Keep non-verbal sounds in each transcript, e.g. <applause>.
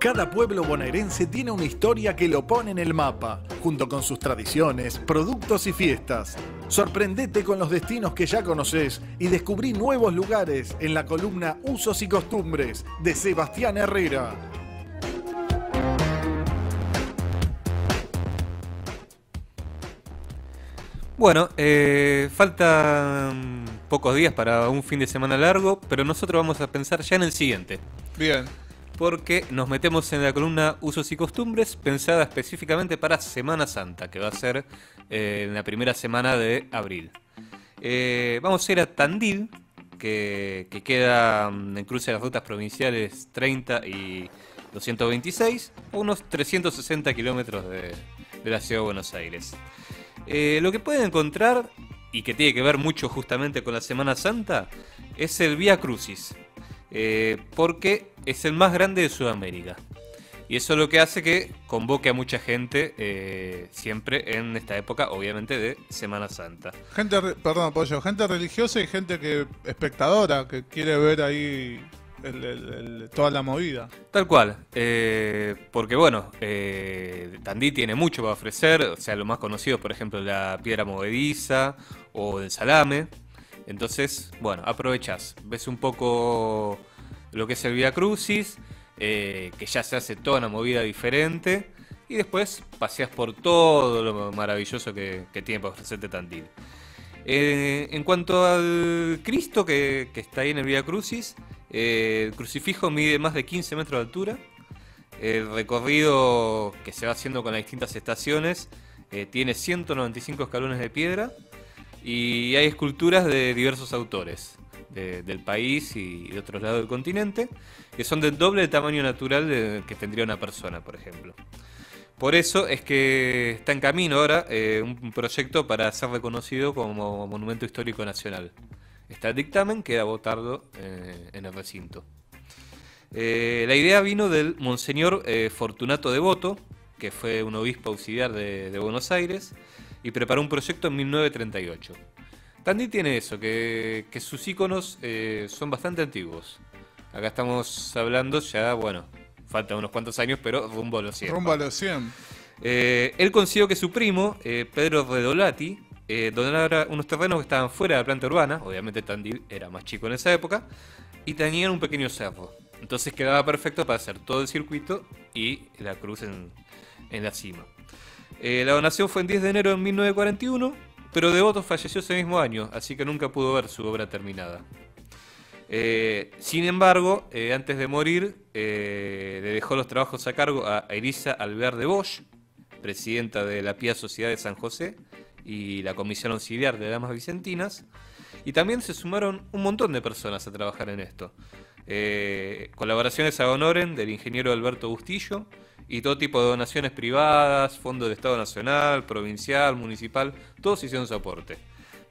Cada pueblo bonaerense tiene una historia que lo pone en el mapa, junto con sus tradiciones, productos y fiestas. Sorprendete con los destinos que ya conoces y descubrí nuevos lugares en la columna Usos y Costumbres de Sebastián Herrera. Bueno, eh, faltan pocos días para un fin de semana largo, pero nosotros vamos a pensar ya en el siguiente. Bien. Porque nos metemos en la columna Usos y Costumbres, pensada específicamente para Semana Santa, que va a ser eh, en la primera semana de abril. Eh, vamos a ir a Tandil, que, que queda mm, en cruce de las rutas provinciales 30 y 226, a unos 360 kilómetros de, la ciudad de Buenos Aires. Eh, lo que pueden encontrar, y que tiene que ver mucho justamente con la Semana Santa, es el Vía Crucis. porque es el más grande de Sudamérica. Y eso es lo que hace que convoque a mucha gente eh, siempre en esta época, obviamente, de Semana Santa. Gente, perdón, Pollo, gente religiosa y gente que espectadora, que quiere ver ahí el- el- el- toda la movida. Tal cual, eh, porque bueno, eh, Tandí tiene mucho para ofrecer, o sea, lo más conocido, por ejemplo, la piedra movediza o el salame. Entonces, bueno, aprovechás, ves un poco lo que es el Via Crucis, eh, que ya se hace toda una movida diferente, y después paseas por todo lo maravilloso que, tiene para ofrecerte Tandil. Eh, en cuanto al Cristo que, que está ahí en el Via Crucis, eh, el crucifijo mide más de 15 metros de altura. El recorrido que se va haciendo con las distintas estaciones eh, tiene 195 escalones de piedra y hay esculturas de diversos autores de- del país y de otros lados del continente que son del doble del tamaño natural de- que tendría una persona, por ejemplo. Por eso es que está en camino ahora eh, un proyecto para ser reconocido como Monumento Histórico Nacional. Está el dictamen, queda votarlo eh, en el recinto. Eh, la idea vino del Monseñor eh, Fortunato Devoto, que fue un obispo auxiliar de, de Buenos Aires, y preparó un proyecto en 1938. Tandil tiene eso, que, que sus iconos eh, son bastante antiguos. Acá estamos hablando ya, bueno, faltan unos cuantos años, pero rumbo a los 100. Rumbo a los 100. Eh, él consiguió que su primo, eh, Pedro Redolati, donara unos terrenos que estaban fuera de la planta urbana, obviamente Tandil era más chico en esa época, y tenían un pequeño cerro. Entonces quedaba perfecto para hacer todo el circuito y la cruz en, en la cima. La donación fue en 10 de enero de 1941, pero Devoto falleció ese mismo año, así que nunca pudo ver su obra terminada. Eh, sin embargo, eh, antes de morir, eh, le dejó los trabajos a cargo a Elisa Albert de Bosch, presidenta de la Pía Sociedad de San José y la Comisión Auxiliar de Damas Vicentinas, y también se sumaron un montón de personas a trabajar en esto. Eh, colaboraciones a honoren del ingeniero Alberto Bustillo y todo tipo de donaciones privadas, fondos de Estado Nacional, provincial, municipal, todos hicieron su.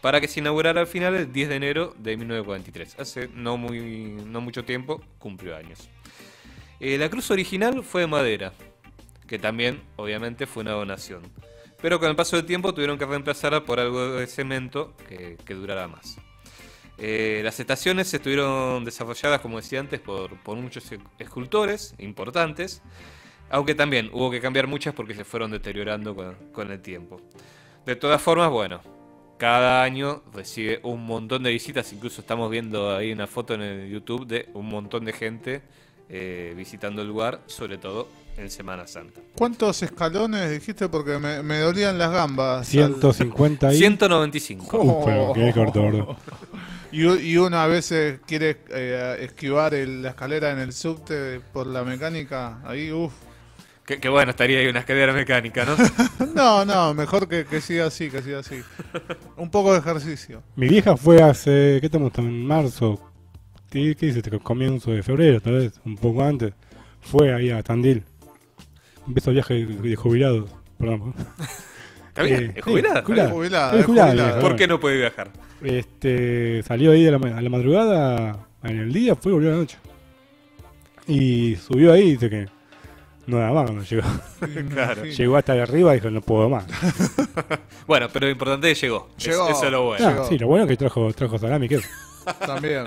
Para que se inaugurara al final el 10 de enero de 1943. Hace no, muy, no mucho tiempo cumplió años. Eh, la cruz original fue de madera, que también obviamente fue una donación. Pero con el paso del tiempo tuvieron que reemplazarla por algo de cemento que, que durara más. Eh, las estaciones estuvieron desarrolladas, como decía antes, por, muchos e- escultores importantes, aunque también hubo que cambiar muchas porque se fueron deteriorando con, con el tiempo. De todas formas, bueno, cada año recibe un montón de visitas, incluso estamos viendo ahí una foto en el YouTube de un montón de gente eh, visitando el lugar, sobre todo en Semana Santa. ¿Cuántos escalones dijiste? Porque me, me dolían las gambas. 150 y... 195. Uh, pero qué corto, gordo. <laughs> Y, y uno a veces quiere eh, esquivar el- la escalera en el subte por la mecánica. Ahí, uff. Que, que bueno, estaría ahí una escalera mecánica, ¿no? <laughs> No, no, mejor que, que siga así, que siga así. Un poco de ejercicio. Mi vieja fue hace, ¿qué estamos? En marzo. ¿Qué qué dice? este Comienzo de febrero, tal vez, un poco antes. Fue ahí a Tandil. Empezó viaje de, jubilados. Perdón. <laughs> ¿Está bien? Eh, ¿Es jubilada? sí, jubilada. Es jubilada, Es es jubilada. ¿Por qué no puede viajar? Este, salió ahí a la, a la madrugada, en el día, fue y volvió a la noche. Y subió ahí y dice que no da más cuando llegó. Claro. Llegó hasta arriba y dijo, no puedo más. <laughs> Bueno, pero lo importante es que llegó. Es- Llegó. eso es lo bueno. Ah, Llegó. sí, lo bueno es que trajo, trajo salami, ¿qué? También.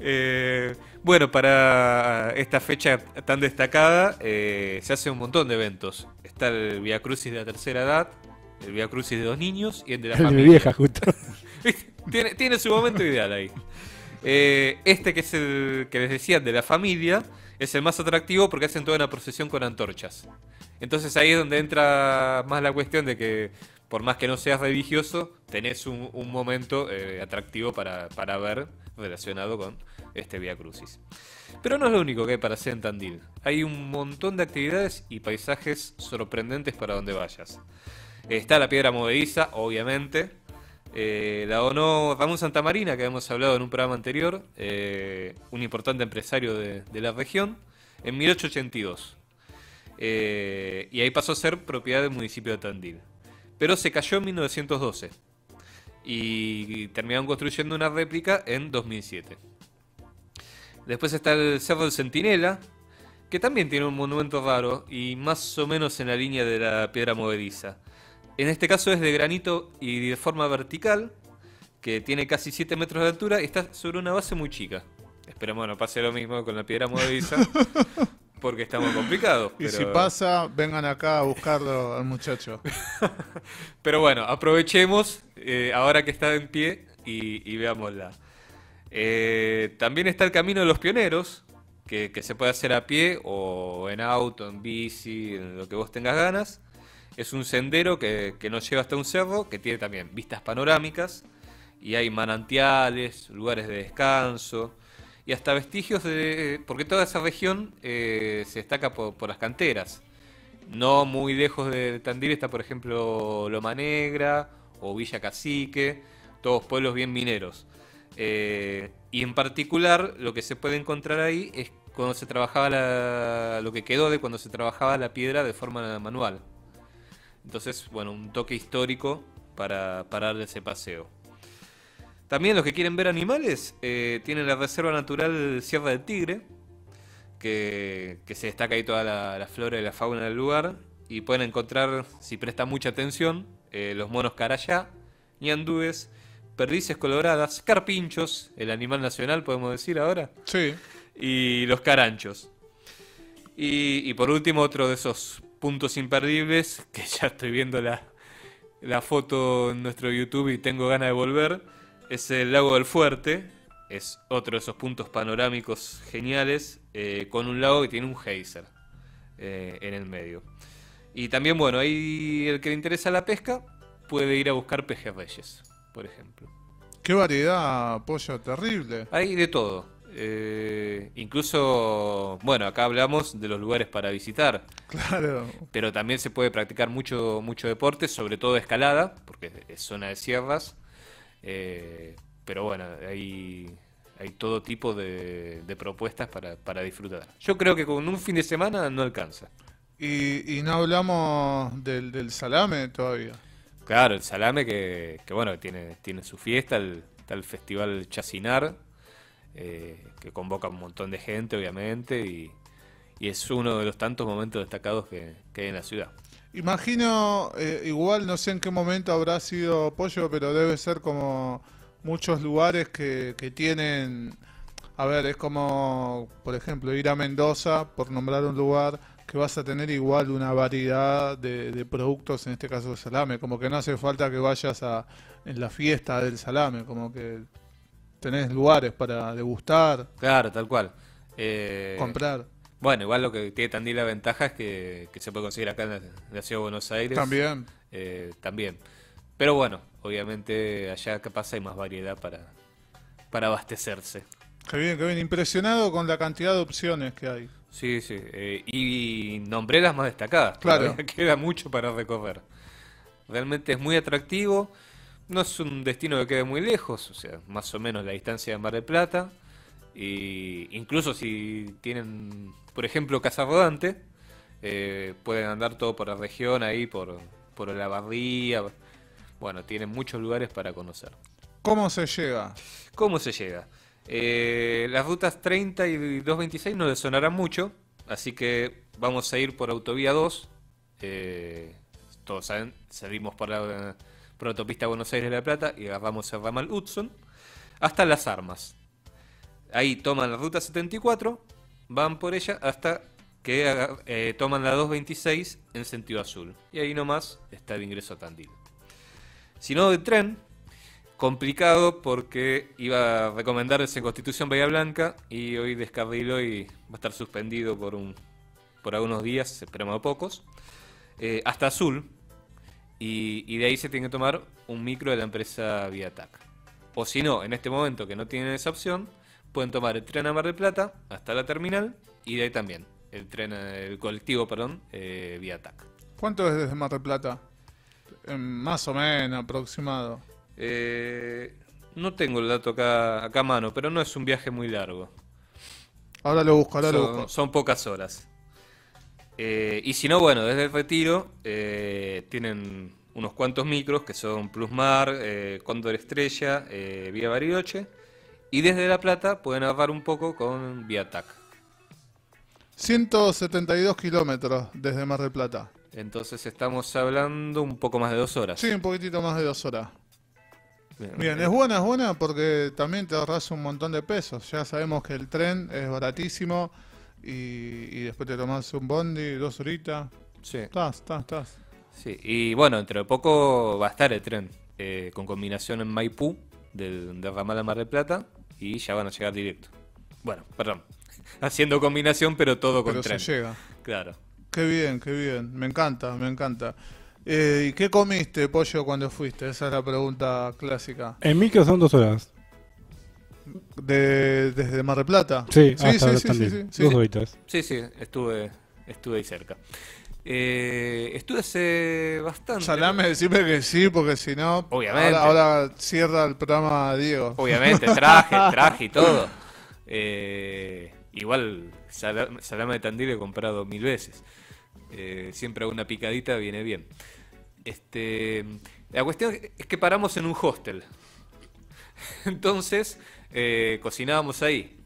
Eh, Bueno, para esta fecha tan destacada eh, se hace un montón de eventos. Está el Via Crucis de la tercera edad, el Via Crucis de dos niños y el de la El de mi familia. vieja, justo. <laughs> tiene, tiene su momento ideal ahí. Eh, este que es el que les decía de la familia es el más atractivo porque hacen toda una procesión con antorchas. Entonces ahí es donde entra más la cuestión de que por más que no seas religioso, tenés un, momento eh, atractivo para, para ver relacionado con este Via Crucis. Pero no es lo único que hay para hacer en Tandil. Hay un montón de actividades y paisajes sorprendentes para donde vayas. Está la piedra movediza, obviamente. Eh, la donó Ramón Santamarina, que habíamos hablado en un programa anterior, eh, un importante empresario de, de la región, en 1882. Eh, y ahí pasó a ser propiedad del municipio de Tandil. Pero se cayó en 1912 y terminaron construyendo una réplica en 2007. Después está el Cerro del Centinela, que también tiene un monumento raro y más o menos en la línea de la piedra movediza. En este caso es de granito y de forma vertical, que tiene casi 7 metros de altura y está sobre una base muy chica. Esperemos no pase lo mismo con la piedra movediza, <laughs> porque está muy complicado. Y pero- si pasa, vengan acá a buscarlo al muchacho. <laughs> Pero bueno, aprovechemos eh, ahora que está en pie y, y veámosla. Eh, también está el Camino de los Pioneros, que, que se puede hacer a pie o en auto, en bici, en lo que vos tengas ganas. Es un sendero que, que nos lleva hasta un cerro, que tiene también vistas panorámicas, y hay manantiales, lugares de descanso, y hasta vestigios de... porque toda esa región eh, se destaca por, las canteras. No muy lejos de Tandil está, por ejemplo, Loma Negra o Villa Cacique, todos pueblos bien mineros. Eh, y en particular, lo que se puede encontrar ahí es cuando se trabajaba la- lo que quedó de cuando se trabajaba la piedra de forma manual. Entonces, bueno, un toque histórico para, para darle ese paseo. También los que quieren ver animales eh, tienen la Reserva Natural Sierra del Tigre, que, que se destaca ahí toda la, la flora y la fauna del lugar. Y pueden encontrar, si prestan mucha atención, eh, los monos carayá, ñandúes, perdices coloradas, carpinchos, el animal nacional podemos decir ahora, Sí. y los caranchos. Y, y por último, otro de esos puntos imperdibles, <laughs> que ya estoy viendo la, la foto en nuestro YouTube y tengo ganas de volver, es el lago del Fuerte. Es otro de esos puntos panorámicos geniales, eh, con un lago que tiene un geyser eh, en el medio. Y también, bueno, ahí el que le interesa la pesca puede ir a buscar pejerreyes, por ejemplo. Qué variedad, pollo, terrible. Hay de todo. Eh, incluso, bueno, acá hablamos de los lugares para visitar, Claro. pero también se puede practicar mucho, mucho deporte, sobre todo escalada, porque es zona de sierras. Eh, pero bueno, hay, hay todo tipo de, de propuestas para, para disfrutar. Yo creo que con un fin de semana no alcanza. Y, y no hablamos del, del salame todavía. Claro, el salame que, que bueno, tiene, tiene su fiesta, el, está el Festival Chacinar, eh, que convoca un montón de gente, obviamente, y, y es uno de los tantos momentos destacados que, que hay en la ciudad. Imagino, eh, igual no sé en qué momento habrá sido pollo, pero debe ser como muchos lugares que, que tienen, a ver, es como, por ejemplo, ir a Mendoza, por nombrar un lugar, que vas a tener igual una variedad de, de productos, en este caso de salame, como que no hace falta que vayas a en la fiesta del salame, como que tenés lugares para degustar, Claro, tal cual. Eh, comprar. Bueno, igual lo que tiene Tandil la ventaja es que, que se puede conseguir acá en la, en la ciudad de Buenos Aires. También. eh, también. Pero bueno, obviamente allá capaz hay más variedad para, para abastecerse. Qué bien, qué bien. Impresionado con la cantidad de opciones que hay. Sí, sí. eh, y nombré las más destacadas. Claro. <laughs> Queda mucho para recorrer. Realmente es muy atractivo. No es un destino que quede muy lejos, o sea, más o menos la distancia de Mar del Plata. Y incluso si tienen, por ejemplo, Casa Rodante, eh, pueden andar todo por la región ahí, por, por la barría. Bueno, tienen muchos lugares para conocer. ¿Cómo se llega? ¿Cómo se llega? Eh, las rutas 30 y 226 no les sonarán mucho, así que vamos a ir por autovía 2. Eh, todos saben, salimos por la, por la autopista Buenos Aires-La Plata y agarramos el ramal Hudson hasta Las Armas. Ahí toman la ruta 74, van por ella hasta que eh, toman la 226 en sentido azul. Y ahí nomás está el ingreso a Tandil. Si no, de tren, complicado porque iba a recomendarse en Constitución Bahía Blanca y hoy descarriló y va a estar suspendido por, un, por algunos días, esperemos a pocos, eh, hasta Azul. Y, y de ahí se tiene que tomar un micro de la empresa Viatac. O si no, en este momento que no tienen esa opción, pueden tomar el tren a Mar del Plata hasta la terminal y de ahí también el tren, el colectivo, perdón, eh, Viatac. ¿Cuánto es desde Mar del Plata? Más o menos, aproximado. Eh, no tengo el dato acá, acá a mano, pero no es un viaje muy largo. Ahora lo busco, ahora lo busco. son pocas horas. Eh, y si no, bueno, desde el retiro eh, tienen unos cuantos micros que son Plusmar, Cóndor Estrella, eh, Vía Bariloche. Y desde La Plata pueden ahorrar un poco con Viatac. 172 kilómetros desde Mar del Plata. Entonces estamos hablando un poco más de dos horas. Sí, un poquitito más de dos horas. Bien, Bien, es buena, es buena porque también te ahorras un montón de pesos. Ya sabemos que el tren es baratísimo y, y después te tomás un bondi, dos horitas. sí. Estás, estás, estás. Sí, y bueno, dentro de poco va a estar el tren, eh, con combinación en Maipú, del, del ramal a Mar del Plata, y ya van a llegar directo. Bueno, perdón, <laughs> haciendo combinación, pero todo con Pero tren. se llega. Claro. Qué bien, qué bien. Me encanta, me encanta. Eh, ¿Y qué comiste, pollo, cuando fuiste? Esa es la pregunta clásica. En micro son dos horas. De, ¿Desde Mar del Plata? Sí, sí, hasta sí, sí, sí, sí. Dos horitas. Sí, sí, estuve, estuve ahí cerca. Eh, estuve hace bastante. Salame, decime que sí, porque si no, Obviamente. Ahora, ahora cierra el programa Diego. Obviamente, traje, traje y todo. Eh, igual, sala- salame de Tandil he comprado mil veces. Eh, siempre una picadita viene bien. Este, la cuestión es que paramos en un hostel. <laughs> Entonces, eh, cocinábamos ahí.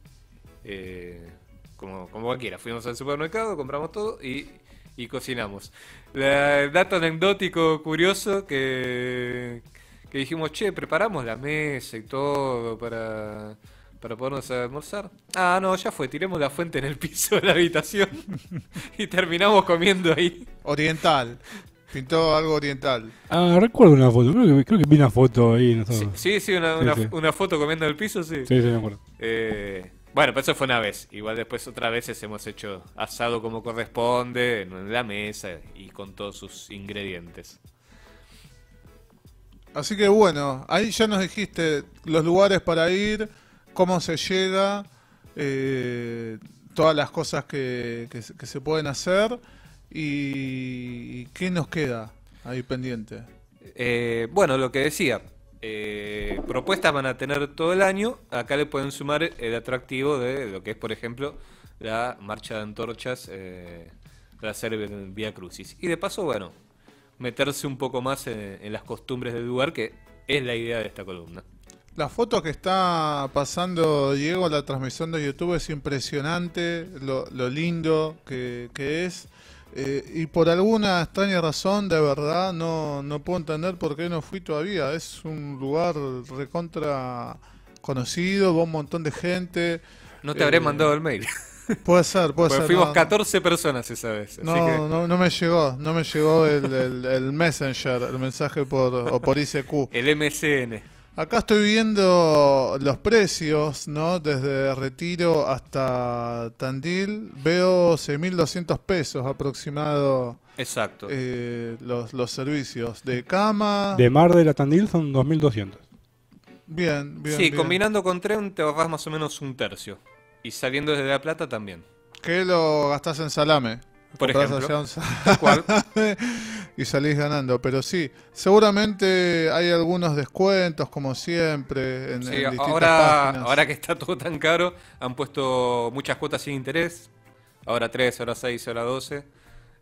Eh, como, como cualquiera. Fuimos al supermercado, compramos todo y, y cocinamos. La- el dato anecdótico curioso que, que dijimos, che, preparamos la mesa y todo para, para podernos a almorzar. Ah, no, ya fue, tiremos la fuente en el piso de la habitación <laughs> y terminamos comiendo ahí. Oriental. Pintó algo oriental. Ah, recuerdo una foto. Creo que, creo que vi una foto ahí. No sé. Sí, sí, sí, una, Sí, una- sí. una foto comiendo en el piso, sí. sí, sí, me acuerdo. Eh, bueno, pero eso fue una vez. Igual después otras veces hemos hecho asado como corresponde, en la mesa y con todos sus ingredientes. Así que bueno, ahí ya nos dijiste los lugares para ir, cómo se llega, eh, todas las cosas que, que se- que se pueden hacer y, y qué nos queda ahí pendiente. Eh, bueno, lo que decía, eh, propuestas van a tener todo el año. Acá le pueden sumar el atractivo de lo que es, por ejemplo, la marcha de antorchas eh, para hacer Vía Crucis. Y de paso, bueno, meterse un poco más en, las costumbres del lugar, que es la idea de esta columna. La foto que está pasando Diego la transmisión de YouTube es impresionante, lo, lindo que es. Eh, y por alguna extraña razón, de verdad, no, no puedo entender por qué no fui todavía. Es un lugar recontra conocido, va un montón de gente. No te habré Eh, mandado el mail. <laughs> Puede ser, puede Porque ser. fuimos no, 14 personas esa vez. así No, que- no, no me llegó, no me llegó el, el- el Messenger, el mensaje por, o por ICQ. <laughs> El MCN. Acá estoy viendo los precios, ¿no? Desde Retiro hasta Tandil. Veo 6.200 pesos aproximado Exacto. eh, los, los servicios. De cama. De Mar de la Tandil son 2.200. Bien, bien. sí, bien. combinando con tren te ahorras más o menos un tercio. Y saliendo desde La Plata también. ¿Qué lo gastás en salame? Por ejemplo. <laughs> cual. <laughs> y salís ganando. Pero sí, seguramente hay algunos descuentos, como siempre, en, Sí, en distintas ahora, páginas. ahora que está todo tan caro, han puesto muchas cuotas sin interés. Ahora 3, ahora 6, ahora 12.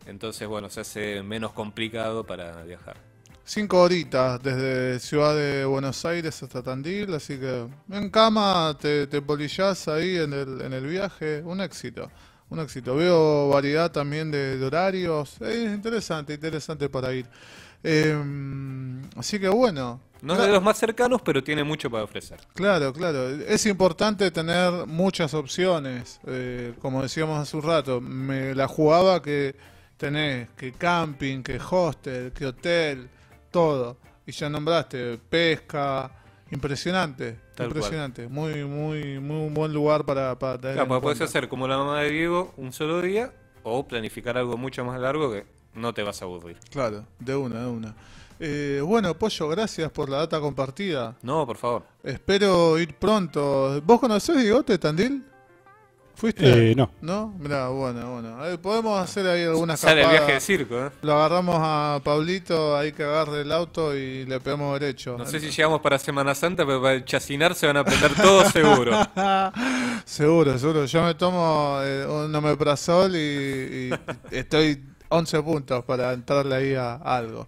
Entonces, bueno, se hace menos complicado para viajar. Cinco horitas desde Ciudad de Buenos Aires hasta Tandil, así que en cama te, te polillás ahí en el, en el viaje, un éxito, un éxito. Veo variedad también de, de horarios, es interesante, interesante para ir. Eh, así que bueno, No es de los más cercanos, pero tiene mucho para ofrecer. Claro, claro. Es importante tener muchas opciones. Eh, como decíamos hace un rato, me la jugaba que tenés que camping, que hostel, que hotel, todo. Y ya nombraste pesca. Impresionante, Tal impresionante. Muy, muy, muy un buen lugar para, para tener. Claro, porque puedes hacer como la mamá de Diego un solo día o planificar algo mucho más largo que no te vas a aburrir. Claro, de una, de una. Eh, bueno, Pollo, gracias por la data compartida. No, por favor. Espero ir pronto. ¿Vos conocés Digote Tandil? ¿Fuiste? Eh, no. ¿No? Mirá, bueno, bueno. Eh, podemos hacer ahí algunas Sale el viaje de circo, ¿eh? Lo agarramos a Pablito, ahí que agarre el auto y le pegamos derecho. No sé si llegamos para Semana Santa, pero para el chacinar se van a aprender todos seguro. <laughs> seguro, seguro. Yo me tomo eh, un omeprazol y, y estoy 11 puntos para entrarle ahí a algo.